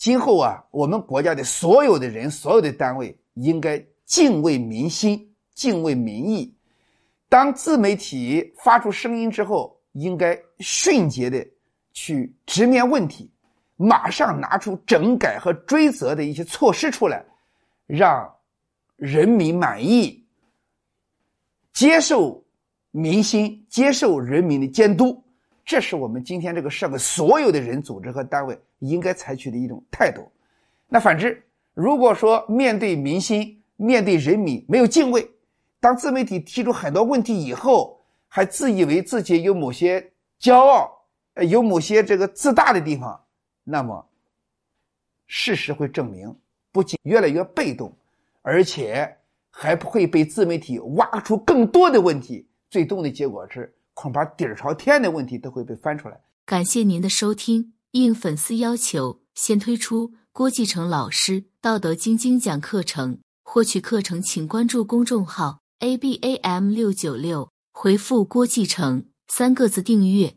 今后啊，我们国家的所有的人、所有的单位应该敬畏民心、敬畏民意。当自媒体发出声音之后，应该迅捷的去直面问题，马上拿出整改和追责的一些措施出来，让人民满意，接受民心，接受人民的监督。这是我们今天这个社会所有的人、组织和单位应该采取的一种态度。那反之，如果说面对民心、面对人民没有敬畏，当自媒体提出很多问题以后，还自以为自己有某些骄傲、有某些这个自大的地方，那么事实会证明，不仅越来越被动，而且还不会被自媒体挖出更多的问题。最终的结果是。恐怕底儿朝天的问题都会被翻出来。感谢您的收听。应粉丝要求，先推出郭继成老师《道德经》精讲课程。获取课程，请关注公众号 a b a m 六九六，回复“郭继成”三个字订阅。